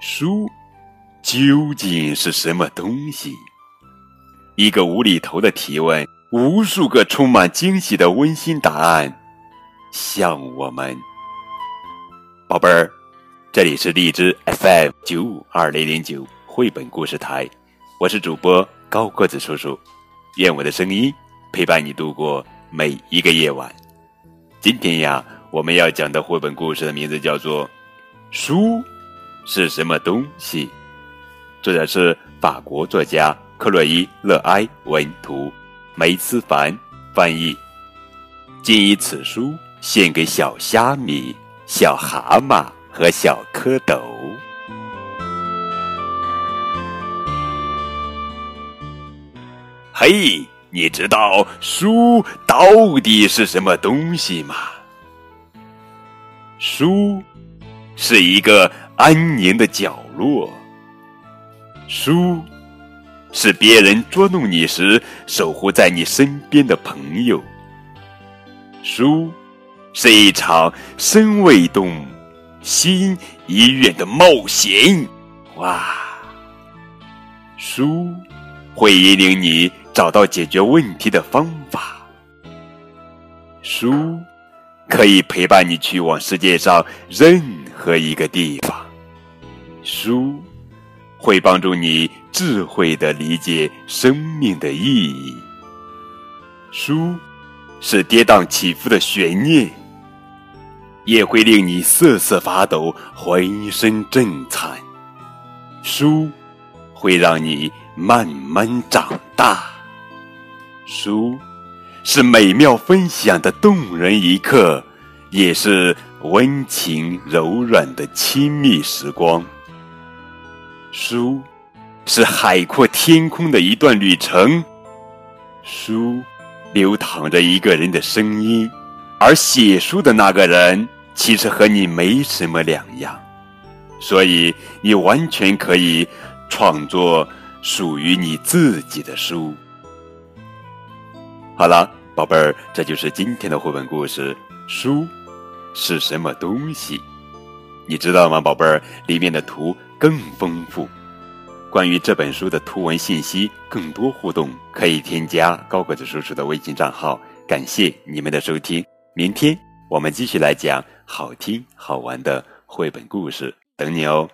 书究竟是什么东西？一个无厘头的提问，无数个充满惊喜的温馨答案，向我们。宝贝儿，这里是荔枝 FM 九五二零零九绘本故事台，我是主播高个子叔叔，愿我的声音陪伴你度过每一个夜晚。今天呀，我们要讲的绘本故事的名字叫做《书》。是什么东西？作者是法国作家克洛伊·勒埃文图，梅思凡翻译。谨以此书献给小虾米、小蛤蟆和小蝌蚪。嘿，你知道书到底是什么东西吗？书是一个。安宁的角落，书是别人捉弄你时守护在你身边的朋友。书是一场身未动、心已远的冒险。哇！书会引领你找到解决问题的方法。书可以陪伴你去往世界上任何一个地方。书会帮助你智慧的理解生命的意义。书是跌宕起伏的悬念，也会令你瑟瑟发抖、浑身震颤。书会让你慢慢长大。书是美妙分享的动人一刻，也是温情柔软的亲密时光。书是海阔天空的一段旅程，书流淌着一个人的声音，而写书的那个人其实和你没什么两样，所以你完全可以创作属于你自己的书。好了，宝贝儿，这就是今天的绘本故事。书是什么东西？你知道吗，宝贝儿？里面的图。更丰富。关于这本书的图文信息，更多互动可以添加高个子叔叔的微信账号。感谢你们的收听，明天我们继续来讲好听好玩的绘本故事，等你哦。